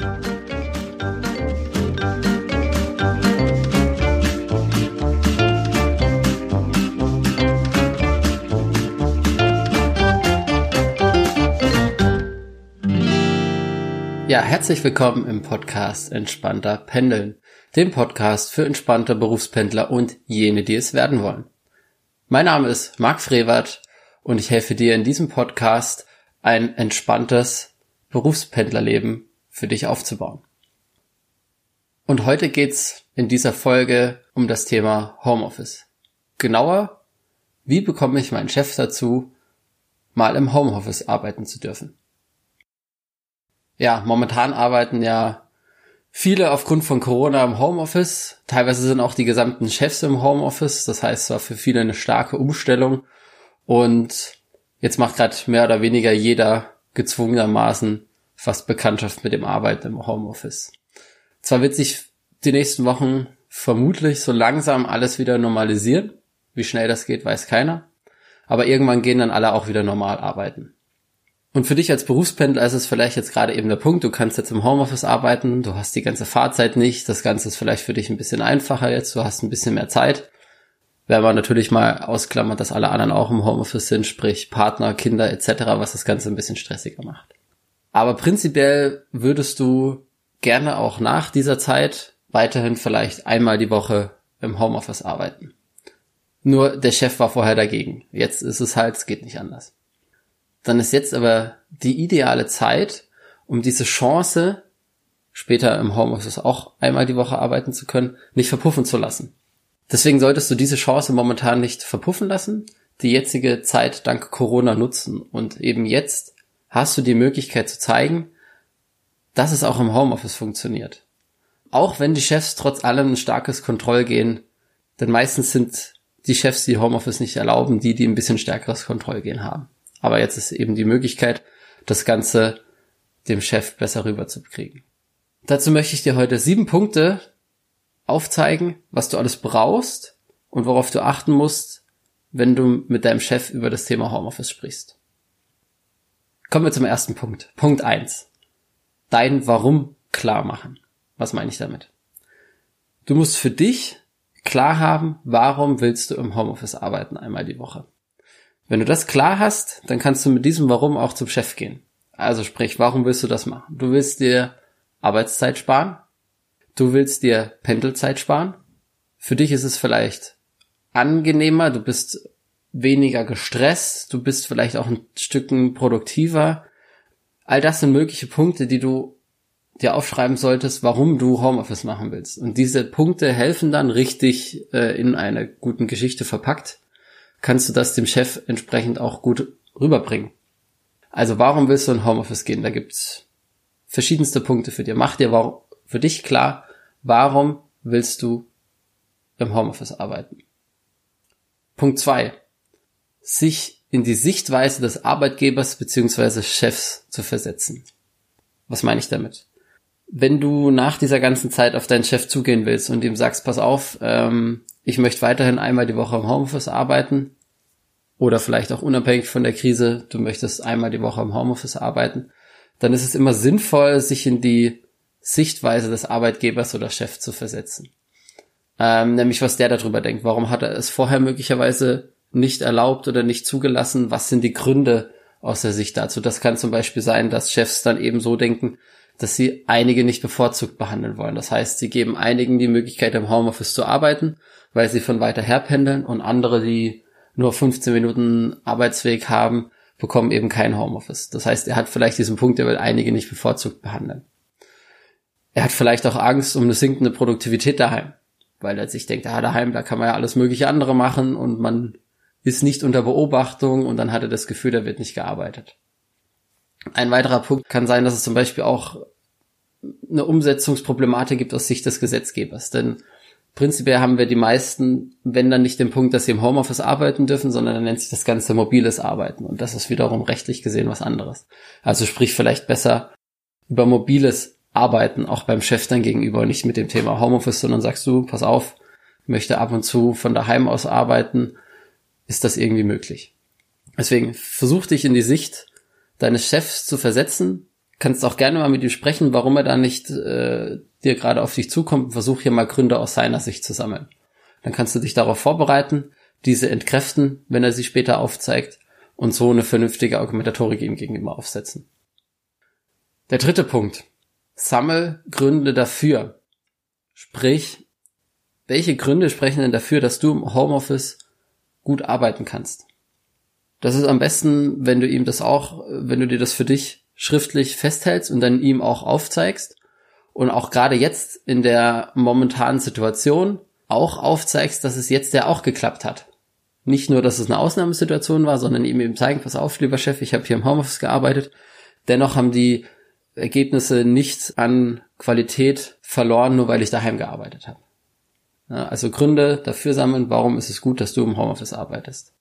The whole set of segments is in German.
Ja, herzlich willkommen im Podcast Entspannter Pendeln, dem Podcast für entspannte Berufspendler und jene, die es werden wollen. Mein Name ist Marc Frevert und ich helfe dir in diesem Podcast ein entspanntes Berufspendlerleben für dich aufzubauen. Und heute geht's in dieser Folge um das Thema Homeoffice. Genauer, wie bekomme ich meinen Chef dazu, mal im Homeoffice arbeiten zu dürfen? ja, momentan arbeiten ja viele aufgrund von Corona im Homeoffice. Teilweise sind auch die gesamten Chefs im Homeoffice. Das heißt, es war für viele eine starke Umstellung. Und jetzt macht gerade mehr oder weniger jeder gezwungenermaßen fast Bekanntschaft mit dem Arbeiten im Homeoffice. Zwar wird sich die nächsten Wochen vermutlich so langsam alles wieder normalisieren. Wie schnell das geht, weiß keiner. Aber irgendwann gehen dann alle auch wieder normal arbeiten. Und für dich als Berufspendler ist es vielleicht jetzt gerade eben der Punkt, du kannst jetzt im Homeoffice arbeiten, du hast die ganze Fahrzeit nicht, das Ganze ist vielleicht für dich ein bisschen einfacher jetzt, du hast ein bisschen mehr Zeit. Wenn man natürlich mal ausklammert, dass alle anderen auch im Homeoffice sind, sprich Partner, Kinder etc., was das Ganze ein bisschen stressiger macht. Aber prinzipiell würdest du gerne auch nach dieser Zeit weiterhin vielleicht einmal die Woche im Homeoffice arbeiten. Nur der Chef war vorher dagegen. Jetzt ist es halt, es geht nicht anders dann ist jetzt aber die ideale Zeit, um diese Chance, später im Homeoffice auch einmal die Woche arbeiten zu können, nicht verpuffen zu lassen. Deswegen solltest du diese Chance momentan nicht verpuffen lassen, die jetzige Zeit dank Corona nutzen und eben jetzt hast du die Möglichkeit zu zeigen, dass es auch im Homeoffice funktioniert. Auch wenn die Chefs trotz allem ein starkes Kontrollgehen, denn meistens sind die Chefs, die Homeoffice nicht erlauben, die, die ein bisschen stärkeres Kontrollgehen haben. Aber jetzt ist eben die Möglichkeit, das Ganze dem Chef besser rüberzukriegen. Dazu möchte ich dir heute sieben Punkte aufzeigen, was du alles brauchst und worauf du achten musst, wenn du mit deinem Chef über das Thema Homeoffice sprichst. Kommen wir zum ersten Punkt. Punkt eins: Dein Warum klar machen. Was meine ich damit? Du musst für dich klar haben, warum willst du im Homeoffice arbeiten einmal die Woche. Wenn du das klar hast, dann kannst du mit diesem Warum auch zum Chef gehen. Also sprich, warum willst du das machen? Du willst dir Arbeitszeit sparen. Du willst dir Pendelzeit sparen. Für dich ist es vielleicht angenehmer, du bist weniger gestresst, du bist vielleicht auch ein Stücken produktiver. All das sind mögliche Punkte, die du dir aufschreiben solltest, warum du Homeoffice machen willst. Und diese Punkte helfen dann richtig äh, in eine guten Geschichte verpackt kannst du das dem Chef entsprechend auch gut rüberbringen. Also warum willst du in Homeoffice gehen? Da gibt's verschiedenste Punkte für dir. Mach dir für dich klar, warum willst du im Homeoffice arbeiten? Punkt zwei: Sich in die Sichtweise des Arbeitgebers beziehungsweise Chefs zu versetzen. Was meine ich damit? Wenn du nach dieser ganzen Zeit auf deinen Chef zugehen willst und ihm sagst, pass auf, ähm, ich möchte weiterhin einmal die Woche im Homeoffice arbeiten oder vielleicht auch unabhängig von der Krise, du möchtest einmal die Woche im Homeoffice arbeiten, dann ist es immer sinnvoll, sich in die Sichtweise des Arbeitgebers oder Chefs zu versetzen. Ähm, nämlich was der darüber denkt. Warum hat er es vorher möglicherweise nicht erlaubt oder nicht zugelassen? Was sind die Gründe aus der Sicht dazu? Das kann zum Beispiel sein, dass Chefs dann eben so denken, dass sie einige nicht bevorzugt behandeln wollen. Das heißt, sie geben einigen die Möglichkeit, im Homeoffice zu arbeiten weil sie von weiter her pendeln und andere, die nur 15 Minuten Arbeitsweg haben, bekommen eben kein Homeoffice. Das heißt, er hat vielleicht diesen Punkt, er will einige nicht bevorzugt behandeln. Er hat vielleicht auch Angst um eine sinkende Produktivität daheim, weil er sich denkt, ah, daheim, da kann man ja alles mögliche andere machen und man ist nicht unter Beobachtung und dann hat er das Gefühl, da wird nicht gearbeitet. Ein weiterer Punkt kann sein, dass es zum Beispiel auch eine Umsetzungsproblematik gibt aus Sicht des Gesetzgebers, denn prinzipiell haben wir die meisten, wenn dann nicht den Punkt, dass sie im Homeoffice arbeiten dürfen, sondern dann nennt sich das Ganze mobiles Arbeiten. Und das ist wiederum rechtlich gesehen was anderes. Also sprich vielleicht besser über mobiles Arbeiten auch beim Chef dann gegenüber, nicht mit dem Thema Homeoffice, sondern sagst du, pass auf, möchte ab und zu von daheim aus arbeiten, ist das irgendwie möglich. Deswegen versuch dich in die Sicht deines Chefs zu versetzen, Kannst auch gerne mal mit ihm sprechen, warum er da nicht äh, dir gerade auf dich zukommt. Versuch hier mal Gründe aus seiner Sicht zu sammeln. Dann kannst du dich darauf vorbereiten, diese entkräften, wenn er sie später aufzeigt und so eine vernünftige Argumentatorik ihm gegenüber aufsetzen. Der dritte Punkt. Sammel Gründe dafür. Sprich, welche Gründe sprechen denn dafür, dass du im Homeoffice gut arbeiten kannst? Das ist am besten, wenn du ihm das auch, wenn du dir das für dich schriftlich festhältst und dann ihm auch aufzeigst und auch gerade jetzt in der momentanen Situation auch aufzeigst, dass es jetzt ja auch geklappt hat. Nicht nur, dass es eine Ausnahmesituation war, sondern ihm eben zeigen, pass auf, lieber Chef, ich habe hier im Homeoffice gearbeitet. Dennoch haben die Ergebnisse nicht an Qualität verloren, nur weil ich daheim gearbeitet habe. Also Gründe dafür sammeln, warum ist es gut, dass du im Homeoffice arbeitest.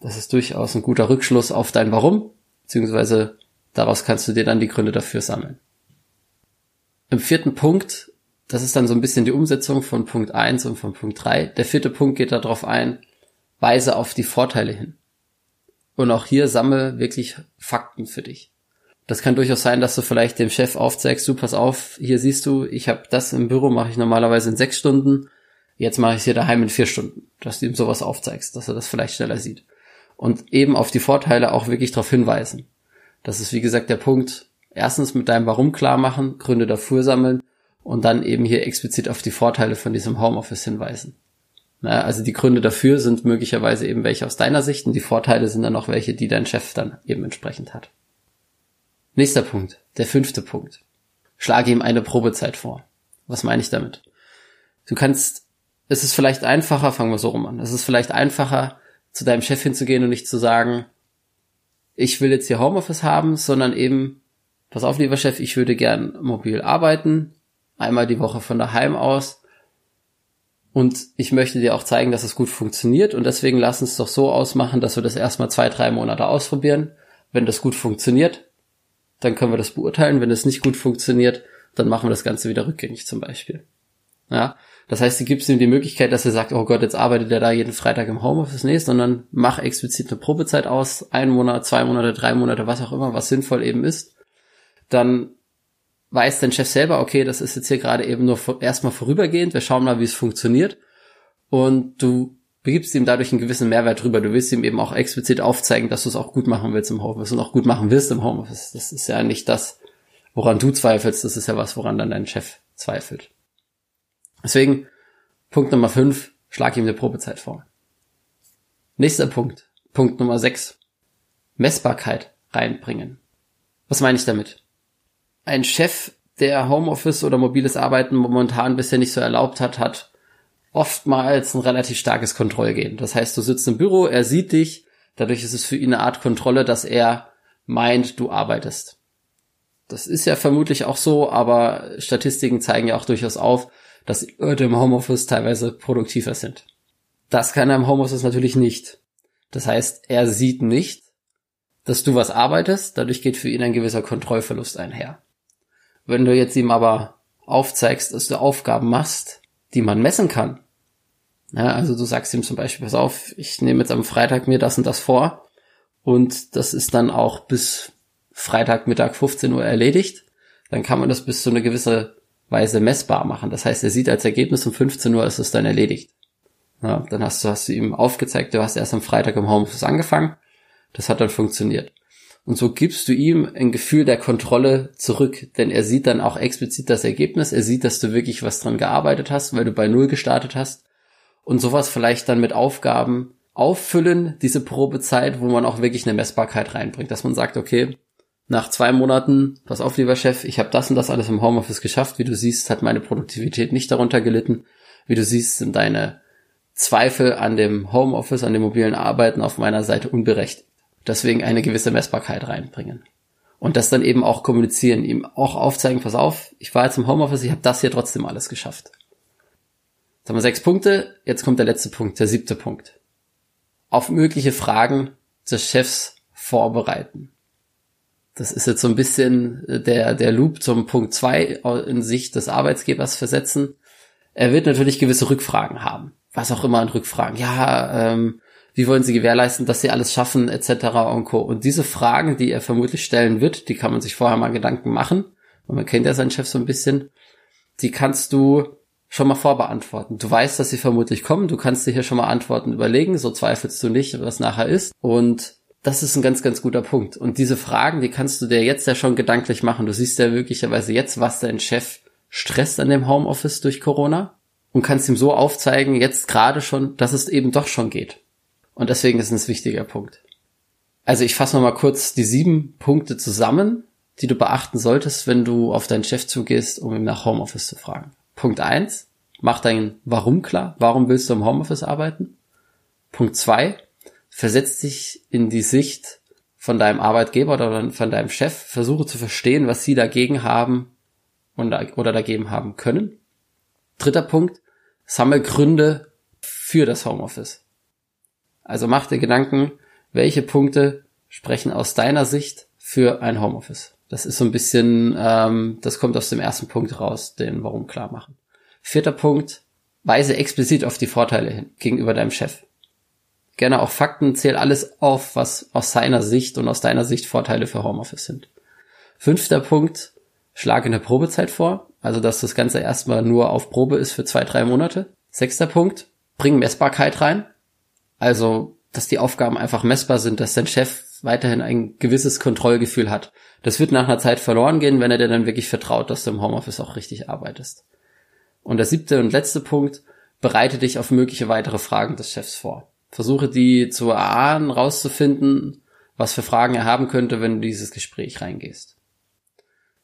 Das ist durchaus ein guter Rückschluss auf dein Warum, beziehungsweise daraus kannst du dir dann die Gründe dafür sammeln. Im vierten Punkt, das ist dann so ein bisschen die Umsetzung von Punkt eins und von Punkt drei. Der vierte Punkt geht darauf ein, weise auf die Vorteile hin. Und auch hier sammle wirklich Fakten für dich. Das kann durchaus sein, dass du vielleicht dem Chef aufzeigst, du pass auf, hier siehst du, ich habe das im Büro, mache ich normalerweise in sechs Stunden, jetzt mache ich es hier daheim in vier Stunden. Dass du ihm sowas aufzeigst, dass er das vielleicht schneller sieht und eben auf die Vorteile auch wirklich darauf hinweisen. Das ist wie gesagt der Punkt. Erstens mit deinem Warum klar machen, Gründe dafür sammeln und dann eben hier explizit auf die Vorteile von diesem Homeoffice hinweisen. Na, also die Gründe dafür sind möglicherweise eben welche aus deiner Sicht und die Vorteile sind dann auch welche, die dein Chef dann eben entsprechend hat. Nächster Punkt, der fünfte Punkt. Schlage ihm eine Probezeit vor. Was meine ich damit? Du kannst, es ist vielleicht einfacher, fangen wir so rum an, es ist vielleicht einfacher, zu deinem Chef hinzugehen und nicht zu sagen, ich will jetzt hier Homeoffice haben, sondern eben, pass auf, lieber Chef, ich würde gern mobil arbeiten, einmal die Woche von daheim aus. Und ich möchte dir auch zeigen, dass es gut funktioniert. Und deswegen lass uns doch so ausmachen, dass wir das erstmal zwei, drei Monate ausprobieren. Wenn das gut funktioniert, dann können wir das beurteilen. Wenn es nicht gut funktioniert, dann machen wir das Ganze wieder rückgängig zum Beispiel. Ja, das heißt, du gibst ihm die Möglichkeit, dass er sagt, oh Gott, jetzt arbeitet er da jeden Freitag im Homeoffice. Nee, sondern mach explizit eine Probezeit aus, ein Monat, zwei Monate, drei Monate, was auch immer, was sinnvoll eben ist. Dann weiß dein Chef selber, okay, das ist jetzt hier gerade eben nur erstmal vorübergehend, wir schauen mal, wie es funktioniert. Und du begibst ihm dadurch einen gewissen Mehrwert drüber. Du willst ihm eben auch explizit aufzeigen, dass du es auch gut machen willst im Homeoffice und auch gut machen wirst im Homeoffice. Das ist ja nicht das, woran du zweifelst, das ist ja was, woran dann dein Chef zweifelt. Deswegen, Punkt Nummer 5, schlag ihm eine Probezeit vor. Nächster Punkt, Punkt Nummer 6, Messbarkeit reinbringen. Was meine ich damit? Ein Chef, der Homeoffice oder mobiles Arbeiten momentan bisher nicht so erlaubt hat, hat oftmals ein relativ starkes Kontrollgehen. Das heißt, du sitzt im Büro, er sieht dich, dadurch ist es für ihn eine Art Kontrolle, dass er meint, du arbeitest. Das ist ja vermutlich auch so, aber Statistiken zeigen ja auch durchaus auf, dass Leute im Homeoffice teilweise produktiver sind. Das kann er im Homeoffice natürlich nicht. Das heißt, er sieht nicht, dass du was arbeitest, dadurch geht für ihn ein gewisser Kontrollverlust einher. Wenn du jetzt ihm aber aufzeigst, dass du Aufgaben machst, die man messen kann, ja, also du sagst ihm zum Beispiel, pass auf, ich nehme jetzt am Freitag mir das und das vor und das ist dann auch bis Freitagmittag 15 Uhr erledigt, dann kann man das bis zu einer gewissen Weise messbar machen. Das heißt, er sieht als Ergebnis um 15 Uhr ist es dann erledigt. Ja, dann hast du, hast du ihm aufgezeigt, du hast erst am Freitag im Homeoffice angefangen. Das hat dann funktioniert. Und so gibst du ihm ein Gefühl der Kontrolle zurück, denn er sieht dann auch explizit das Ergebnis. Er sieht, dass du wirklich was dran gearbeitet hast, weil du bei Null gestartet hast. Und sowas vielleicht dann mit Aufgaben auffüllen, diese Probezeit, wo man auch wirklich eine Messbarkeit reinbringt, dass man sagt, okay, nach zwei Monaten, pass auf, lieber Chef, ich habe das und das alles im Homeoffice geschafft. Wie du siehst, hat meine Produktivität nicht darunter gelitten. Wie du siehst, sind deine Zweifel an dem Homeoffice, an dem mobilen Arbeiten auf meiner Seite unberechtigt. Deswegen eine gewisse Messbarkeit reinbringen. Und das dann eben auch kommunizieren, ihm auch aufzeigen, pass auf, ich war jetzt im Homeoffice, ich habe das hier trotzdem alles geschafft. Jetzt haben wir sechs Punkte, jetzt kommt der letzte Punkt, der siebte Punkt. Auf mögliche Fragen des Chefs vorbereiten. Das ist jetzt so ein bisschen äh, der, der Loop zum Punkt zwei in Sicht des Arbeitsgebers versetzen. Er wird natürlich gewisse Rückfragen haben. Was auch immer an Rückfragen. Ja, ähm, Wie wollen sie gewährleisten, dass sie alles schaffen, etc. und Co. Und diese Fragen, die er vermutlich stellen wird, die kann man sich vorher mal Gedanken machen. Und man kennt ja seinen Chef so ein bisschen. Die kannst du schon mal vorbeantworten. Du weißt, dass sie vermutlich kommen. Du kannst dir hier schon mal Antworten überlegen. So zweifelst du nicht, was nachher ist. Und das ist ein ganz, ganz guter Punkt. Und diese Fragen, die kannst du dir jetzt ja schon gedanklich machen. Du siehst ja möglicherweise jetzt, was dein Chef stresst an dem Homeoffice durch Corona und kannst ihm so aufzeigen, jetzt gerade schon, dass es eben doch schon geht. Und deswegen ist es ein wichtiger Punkt. Also ich fasse nochmal kurz die sieben Punkte zusammen, die du beachten solltest, wenn du auf deinen Chef zugehst, um ihn nach Homeoffice zu fragen. Punkt eins: Mach dein Warum klar. Warum willst du im Homeoffice arbeiten? Punkt zwei: Versetz dich in die Sicht von deinem Arbeitgeber oder von deinem Chef. Versuche zu verstehen, was sie dagegen haben oder dagegen haben können. Dritter Punkt: Sammel Gründe für das Homeoffice. Also mach dir Gedanken, welche Punkte sprechen aus deiner Sicht für ein Homeoffice. Das ist so ein bisschen, ähm, das kommt aus dem ersten Punkt raus, den Warum klar machen. Vierter Punkt, weise explizit auf die Vorteile hin gegenüber deinem Chef. Gerne auch Fakten, zähl alles auf, was aus seiner Sicht und aus deiner Sicht Vorteile für Homeoffice sind. Fünfter Punkt, schlage eine Probezeit vor, also dass das Ganze erstmal nur auf Probe ist für zwei, drei Monate. Sechster Punkt, bring Messbarkeit rein. Also, dass die Aufgaben einfach messbar sind, dass dein Chef weiterhin ein gewisses Kontrollgefühl hat. Das wird nach einer Zeit verloren gehen, wenn er dir dann wirklich vertraut, dass du im Homeoffice auch richtig arbeitest. Und der siebte und letzte Punkt, bereite dich auf mögliche weitere Fragen des Chefs vor. Versuche die zu erahnen, rauszufinden, was für Fragen er haben könnte, wenn du dieses Gespräch reingehst.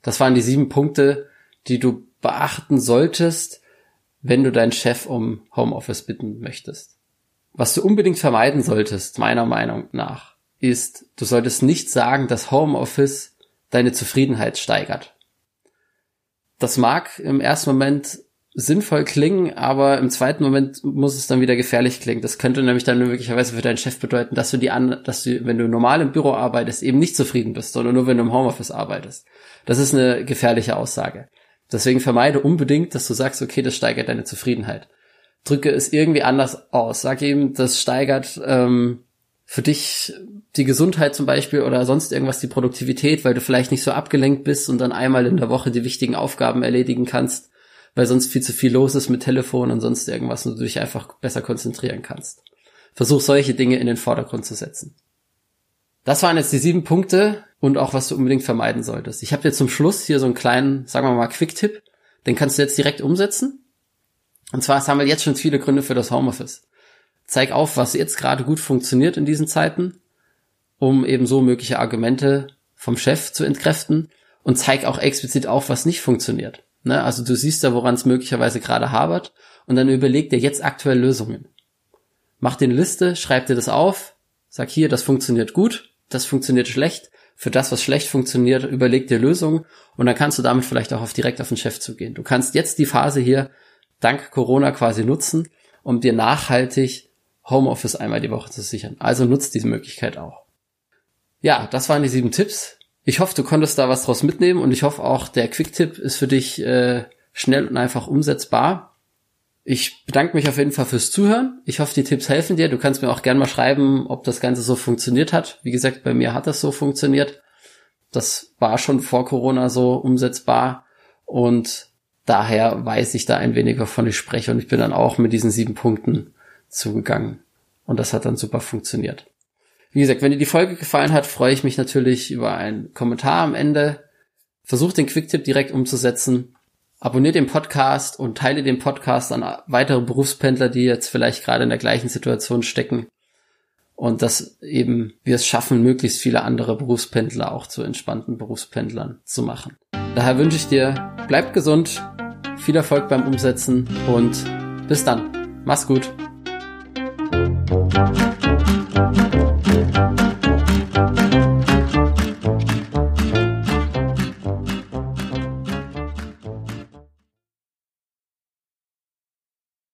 Das waren die sieben Punkte, die du beachten solltest, wenn du deinen Chef um Homeoffice bitten möchtest. Was du unbedingt vermeiden solltest, meiner Meinung nach, ist, du solltest nicht sagen, dass Homeoffice deine Zufriedenheit steigert. Das mag im ersten Moment sinnvoll klingen, aber im zweiten Moment muss es dann wieder gefährlich klingen. Das könnte nämlich dann möglicherweise für deinen Chef bedeuten, dass du die an, dass du, wenn du normal im Büro arbeitest, eben nicht zufrieden bist, sondern nur wenn du im Homeoffice arbeitest. Das ist eine gefährliche Aussage. Deswegen vermeide unbedingt, dass du sagst, okay, das steigert deine Zufriedenheit. Drücke es irgendwie anders aus. Sag ihm, das steigert ähm, für dich die Gesundheit zum Beispiel oder sonst irgendwas die Produktivität, weil du vielleicht nicht so abgelenkt bist und dann einmal in der Woche die wichtigen Aufgaben erledigen kannst, weil sonst viel zu viel los ist mit Telefon und sonst irgendwas und du dich einfach besser konzentrieren kannst. Versuch solche Dinge in den Vordergrund zu setzen. Das waren jetzt die sieben Punkte und auch was du unbedingt vermeiden solltest. Ich habe dir zum Schluss hier so einen kleinen, sagen wir mal, Quick-Tipp. Den kannst du jetzt direkt umsetzen. Und zwar haben wir jetzt schon viele Gründe für das Homeoffice zeig auf, was jetzt gerade gut funktioniert in diesen Zeiten, um eben so mögliche Argumente vom Chef zu entkräften und zeig auch explizit auf, was nicht funktioniert. Ne? Also du siehst da, woran es möglicherweise gerade habert und dann überleg dir jetzt aktuell Lösungen. Mach dir eine Liste, schreib dir das auf, sag hier, das funktioniert gut, das funktioniert schlecht. Für das, was schlecht funktioniert, überleg dir Lösungen und dann kannst du damit vielleicht auch auf direkt auf den Chef zugehen. Du kannst jetzt die Phase hier dank Corona quasi nutzen, um dir nachhaltig Homeoffice einmal die Woche zu sichern. Also nutzt diese Möglichkeit auch. Ja, das waren die sieben Tipps. Ich hoffe, du konntest da was draus mitnehmen und ich hoffe auch, der Quick-Tipp ist für dich äh, schnell und einfach umsetzbar. Ich bedanke mich auf jeden Fall fürs Zuhören. Ich hoffe, die Tipps helfen dir. Du kannst mir auch gerne mal schreiben, ob das Ganze so funktioniert hat. Wie gesagt, bei mir hat das so funktioniert. Das war schon vor Corona so umsetzbar und daher weiß ich da ein wenig, wovon ich spreche und ich bin dann auch mit diesen sieben Punkten zugegangen. Und das hat dann super funktioniert. Wie gesagt, wenn dir die Folge gefallen hat, freue ich mich natürlich über einen Kommentar am Ende. Versuch den Quicktip direkt umzusetzen. Abonnier den Podcast und teile den Podcast an weitere Berufspendler, die jetzt vielleicht gerade in der gleichen Situation stecken. Und dass eben wir es schaffen, möglichst viele andere Berufspendler auch zu entspannten Berufspendlern zu machen. Daher wünsche ich dir, bleib gesund, viel Erfolg beim Umsetzen und bis dann. Mach's gut.